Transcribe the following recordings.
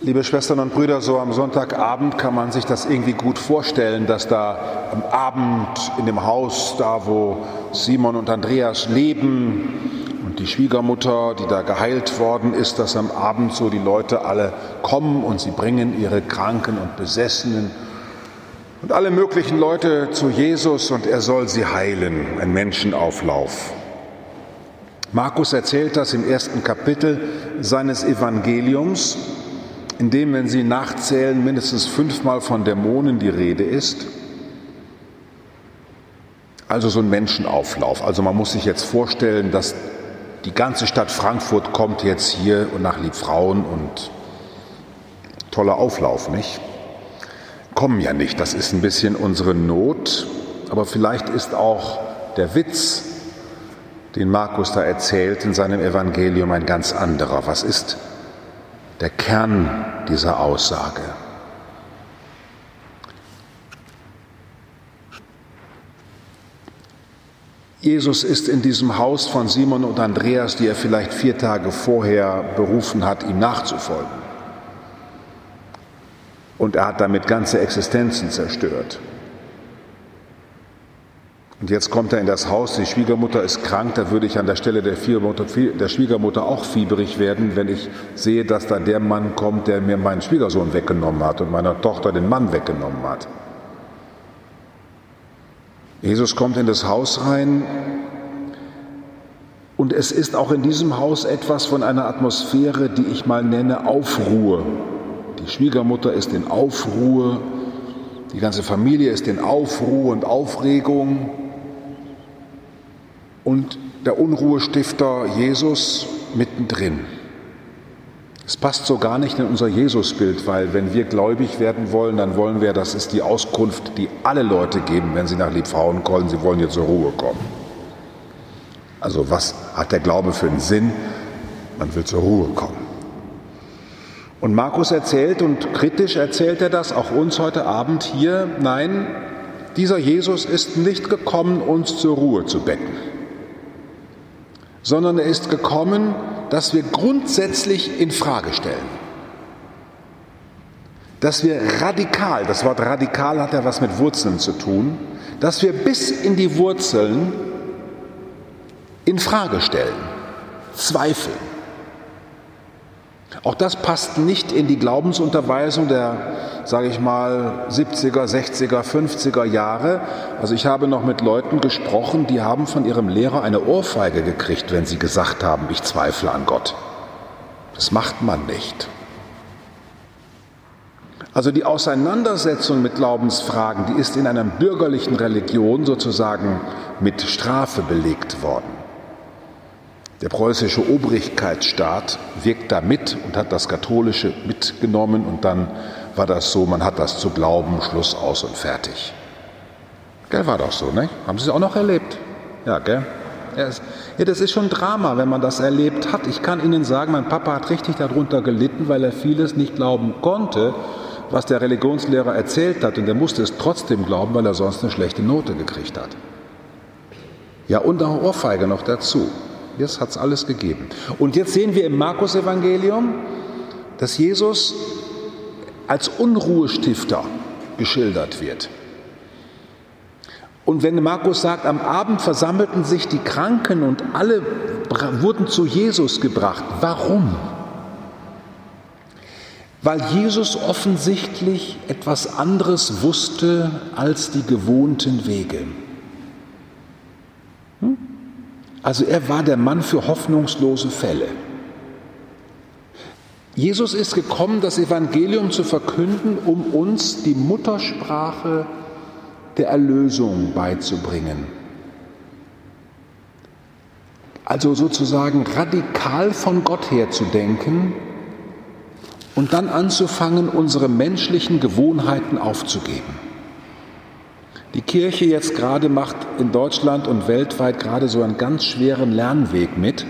Liebe Schwestern und Brüder, so am Sonntagabend kann man sich das irgendwie gut vorstellen, dass da am Abend in dem Haus, da wo Simon und Andreas leben und die Schwiegermutter, die da geheilt worden ist, dass am Abend so die Leute alle kommen und sie bringen ihre Kranken und Besessenen und alle möglichen Leute zu Jesus und er soll sie heilen, ein Menschenauflauf. Markus erzählt das im ersten Kapitel seines Evangeliums in dem, wenn Sie nachzählen, mindestens fünfmal von Dämonen die Rede ist. Also so ein Menschenauflauf. Also man muss sich jetzt vorstellen, dass die ganze Stadt Frankfurt kommt jetzt hier und nach Liebfrauen und toller Auflauf, nicht? Kommen ja nicht, das ist ein bisschen unsere Not, aber vielleicht ist auch der Witz, den Markus da erzählt in seinem Evangelium, ein ganz anderer. Was ist der Kern dieser Aussage. Jesus ist in diesem Haus von Simon und Andreas, die er vielleicht vier Tage vorher berufen hat, ihm nachzufolgen. Und er hat damit ganze Existenzen zerstört. Und jetzt kommt er in das Haus, die Schwiegermutter ist krank, da würde ich an der Stelle der, der, Schwiegermutter auch fieberig werden, wenn ich sehe, dass da der Mann kommt, der mir meinen Schwiegersohn weggenommen hat und meiner Tochter den Mann weggenommen hat. Jesus kommt in das Haus rein. Und es ist auch in diesem Haus etwas von einer Atmosphäre, die ich mal nenne Aufruhe. Die Schwiegermutter ist in Aufruhe, die ganze Familie ist in Aufruhr und Aufregung und der Unruhestifter Jesus mittendrin. Es passt so gar nicht in unser Jesusbild, weil wenn wir gläubig werden wollen, dann wollen wir, das ist die Auskunft, die alle Leute geben, wenn sie nach Liebfrauen kommen, sie wollen jetzt zur Ruhe kommen. Also was hat der Glaube für einen Sinn? Man will zur Ruhe kommen. Und Markus erzählt und kritisch erzählt er das auch uns heute Abend hier, nein, dieser Jesus ist nicht gekommen, uns zur Ruhe zu betten sondern er ist gekommen, dass wir grundsätzlich in Frage stellen. Dass wir radikal, das Wort radikal hat ja was mit Wurzeln zu tun, dass wir bis in die Wurzeln in Frage stellen, zweifeln. Auch das passt nicht in die Glaubensunterweisung der sage ich mal, 70er, 60er, 50er Jahre. Also ich habe noch mit Leuten gesprochen, die haben von ihrem Lehrer eine Ohrfeige gekriegt, wenn sie gesagt haben, ich zweifle an Gott. Das macht man nicht. Also die Auseinandersetzung mit Glaubensfragen, die ist in einer bürgerlichen Religion sozusagen mit Strafe belegt worden. Der preußische Obrigkeitsstaat wirkt da mit und hat das Katholische mitgenommen und dann war das so, man hat das zu glauben, Schluss aus und fertig. Gell, war doch so, ne? Haben Sie es auch noch erlebt? Ja, gell? Ja, das ist schon Drama, wenn man das erlebt hat. Ich kann Ihnen sagen, mein Papa hat richtig darunter gelitten, weil er vieles nicht glauben konnte, was der Religionslehrer erzählt hat. Und er musste es trotzdem glauben, weil er sonst eine schlechte Note gekriegt hat. Ja, und eine Ohrfeige noch dazu. Das hat es alles gegeben. Und jetzt sehen wir im Markus-Evangelium, dass Jesus als Unruhestifter geschildert wird. Und wenn Markus sagt, am Abend versammelten sich die Kranken und alle wurden zu Jesus gebracht. Warum? Weil Jesus offensichtlich etwas anderes wusste als die gewohnten Wege. Also er war der Mann für hoffnungslose Fälle. Jesus ist gekommen, das Evangelium zu verkünden, um uns die Muttersprache der Erlösung beizubringen. Also sozusagen radikal von Gott her zu denken und dann anzufangen, unsere menschlichen Gewohnheiten aufzugeben. Die Kirche jetzt gerade macht in Deutschland und weltweit gerade so einen ganz schweren Lernweg mit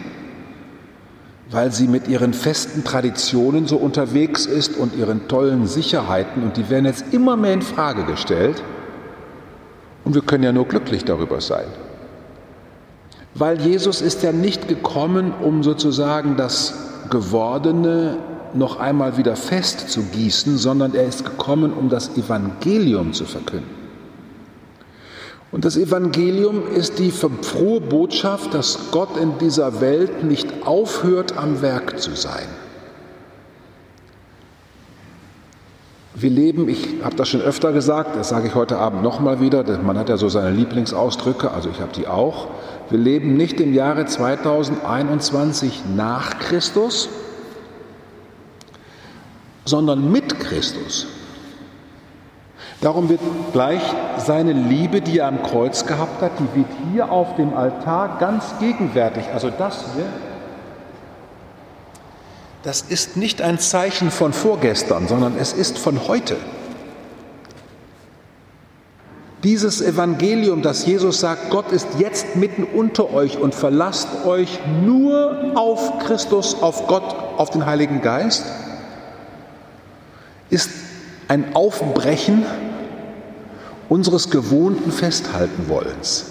weil sie mit ihren festen Traditionen so unterwegs ist und ihren tollen Sicherheiten und die werden jetzt immer mehr in Frage gestellt. Und wir können ja nur glücklich darüber sein. Weil Jesus ist ja nicht gekommen, um sozusagen das Gewordene noch einmal wieder fest zu gießen, sondern er ist gekommen, um das Evangelium zu verkünden. Und das Evangelium ist die frohe Botschaft, dass Gott in dieser Welt nicht aufhört, am Werk zu sein. Wir leben, ich habe das schon öfter gesagt, das sage ich heute Abend nochmal wieder, man hat ja so seine Lieblingsausdrücke, also ich habe die auch. Wir leben nicht im Jahre 2021 nach Christus, sondern mit Christus. Darum wird gleich seine Liebe, die er am Kreuz gehabt hat, die wird hier auf dem Altar ganz gegenwärtig. Also das hier, das ist nicht ein Zeichen von vorgestern, sondern es ist von heute. Dieses Evangelium, das Jesus sagt, Gott ist jetzt mitten unter euch und verlasst euch nur auf Christus, auf Gott, auf den Heiligen Geist, ist ein Aufbrechen unseres gewohnten Festhaltenwollens.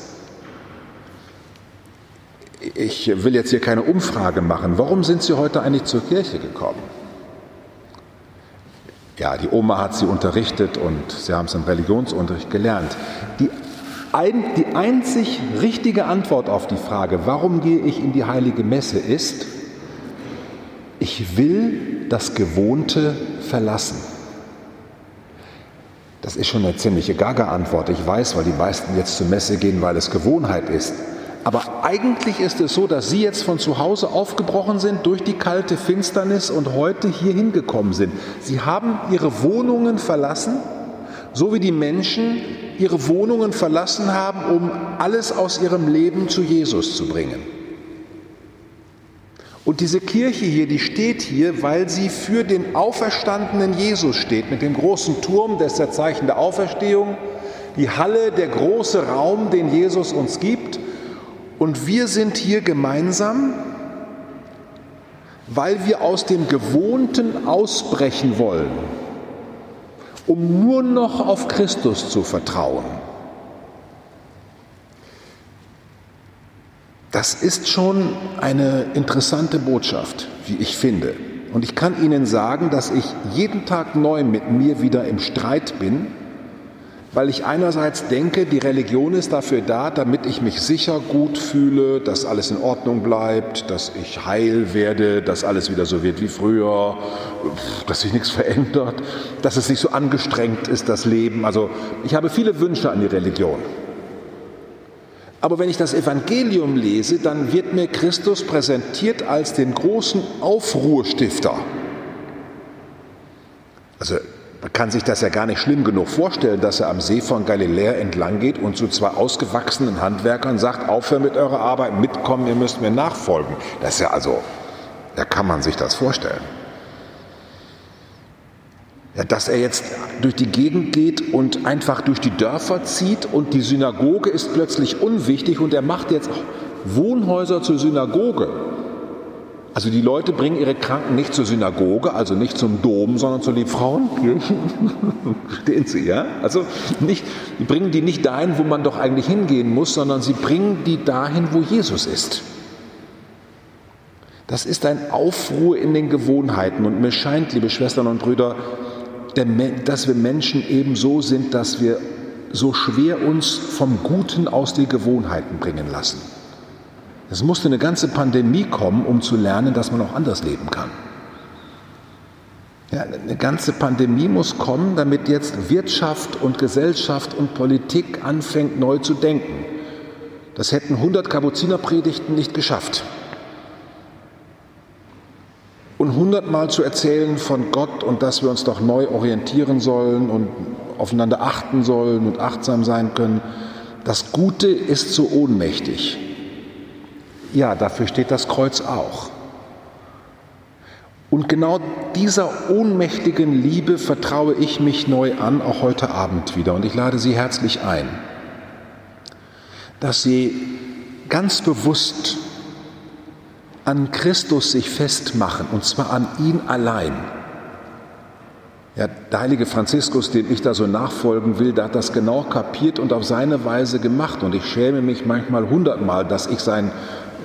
Ich will jetzt hier keine Umfrage machen. Warum sind Sie heute eigentlich zur Kirche gekommen? Ja, die Oma hat Sie unterrichtet und Sie haben es im Religionsunterricht gelernt. Die, ein, die einzig richtige Antwort auf die Frage, warum gehe ich in die heilige Messe, ist, ich will das Gewohnte verlassen. Das ist schon eine ziemliche Gaga-Antwort, ich weiß, weil die meisten jetzt zur Messe gehen, weil es Gewohnheit ist. Aber eigentlich ist es so, dass Sie jetzt von zu Hause aufgebrochen sind durch die kalte Finsternis und heute hier hingekommen sind. Sie haben Ihre Wohnungen verlassen, so wie die Menschen ihre Wohnungen verlassen haben, um alles aus ihrem Leben zu Jesus zu bringen. Und diese Kirche hier, die steht hier, weil sie für den auferstandenen Jesus steht, mit dem großen Turm, das ist der Zeichen der Auferstehung, die Halle, der große Raum, den Jesus uns gibt. Und wir sind hier gemeinsam, weil wir aus dem Gewohnten ausbrechen wollen, um nur noch auf Christus zu vertrauen. Das ist schon eine interessante Botschaft, wie ich finde. Und ich kann Ihnen sagen, dass ich jeden Tag neu mit mir wieder im Streit bin, weil ich einerseits denke, die Religion ist dafür da, damit ich mich sicher gut fühle, dass alles in Ordnung bleibt, dass ich heil werde, dass alles wieder so wird wie früher, dass sich nichts verändert, dass es nicht so angestrengt ist, das Leben. Also ich habe viele Wünsche an die Religion. Aber wenn ich das Evangelium lese, dann wird mir Christus präsentiert als den großen Aufruhrstifter. Also man kann sich das ja gar nicht schlimm genug vorstellen, dass er am See von Galiläa entlang geht und zu zwei ausgewachsenen Handwerkern sagt, aufhören mit eurer Arbeit, mitkommen, ihr müsst mir nachfolgen. Das ist ja also, da kann man sich das vorstellen. Ja, dass er jetzt durch die Gegend geht und einfach durch die Dörfer zieht und die Synagoge ist plötzlich unwichtig und er macht jetzt Wohnhäuser zur Synagoge. Also die Leute bringen ihre Kranken nicht zur Synagoge, also nicht zum Dom, sondern zur Liebfrauenkirche. Verstehen Sie, ja? Also nicht, die bringen die nicht dahin, wo man doch eigentlich hingehen muss, sondern sie bringen die dahin, wo Jesus ist. Das ist ein Aufruhr in den Gewohnheiten. Und mir scheint, liebe Schwestern und Brüder, dass wir Menschen eben so sind, dass wir so schwer uns vom Guten aus den Gewohnheiten bringen lassen. Es musste eine ganze Pandemie kommen, um zu lernen, dass man auch anders leben kann. Ja, eine ganze Pandemie muss kommen, damit jetzt Wirtschaft und Gesellschaft und Politik anfängt neu zu denken. Das hätten 100 Kapuzinerpredigten nicht geschafft und hundertmal zu erzählen von Gott und dass wir uns doch neu orientieren sollen und aufeinander achten sollen und achtsam sein können. Das Gute ist so ohnmächtig. Ja, dafür steht das Kreuz auch. Und genau dieser ohnmächtigen Liebe vertraue ich mich neu an, auch heute Abend wieder. Und ich lade Sie herzlich ein, dass Sie ganz bewusst an Christus sich festmachen, und zwar an ihn allein. Ja, der heilige Franziskus, dem ich da so nachfolgen will, der hat das genau kapiert und auf seine Weise gemacht. Und ich schäme mich manchmal hundertmal, dass ich sein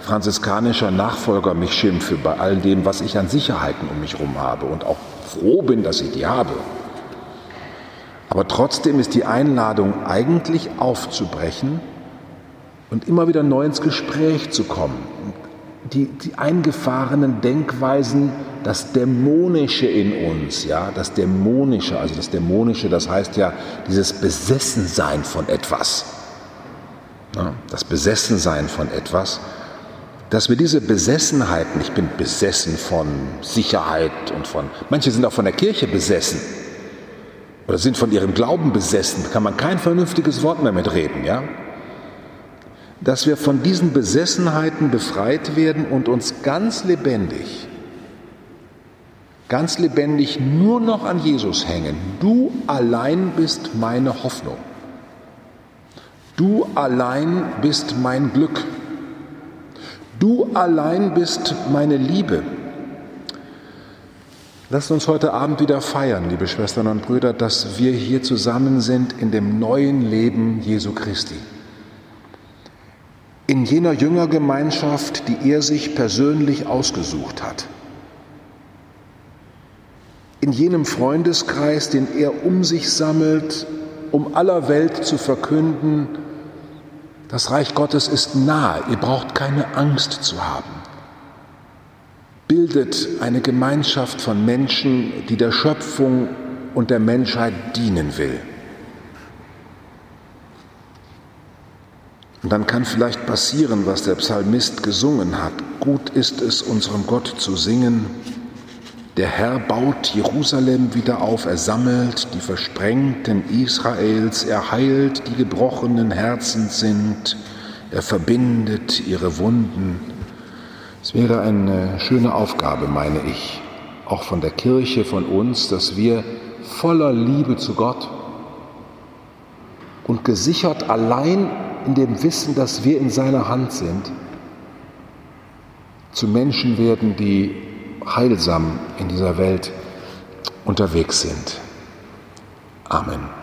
franziskanischer Nachfolger mich schimpfe bei all dem, was ich an Sicherheiten um mich herum habe und auch froh bin, dass ich die habe. Aber trotzdem ist die Einladung eigentlich aufzubrechen und immer wieder neu ins Gespräch zu kommen. Die, die eingefahrenen Denkweisen, das Dämonische in uns, ja, das Dämonische, also das Dämonische, das heißt ja dieses Besessensein von etwas, ja, das Besessensein von etwas, dass wir diese Besessenheiten, ich bin besessen von Sicherheit und von, manche sind auch von der Kirche besessen oder sind von ihrem Glauben besessen, kann man kein vernünftiges Wort mehr mitreden, ja? Dass wir von diesen Besessenheiten befreit werden und uns ganz lebendig, ganz lebendig nur noch an Jesus hängen. Du allein bist meine Hoffnung. Du allein bist mein Glück. Du allein bist meine Liebe. Lasst uns heute Abend wieder feiern, liebe Schwestern und Brüder, dass wir hier zusammen sind in dem neuen Leben Jesu Christi. In jener Jüngergemeinschaft, die er sich persönlich ausgesucht hat. In jenem Freundeskreis, den er um sich sammelt, um aller Welt zu verkünden, das Reich Gottes ist nahe, ihr braucht keine Angst zu haben. Bildet eine Gemeinschaft von Menschen, die der Schöpfung und der Menschheit dienen will. Und dann kann vielleicht passieren, was der Psalmist gesungen hat. Gut ist es, unserem Gott zu singen, der Herr baut Jerusalem wieder auf, er sammelt die Versprengten Israels, er heilt die gebrochenen Herzen sind, er verbindet ihre Wunden. Es wäre eine schöne Aufgabe, meine ich, auch von der Kirche, von uns, dass wir voller Liebe zu Gott und gesichert allein in dem Wissen, dass wir in seiner Hand sind, zu Menschen werden, die heilsam in dieser Welt unterwegs sind. Amen.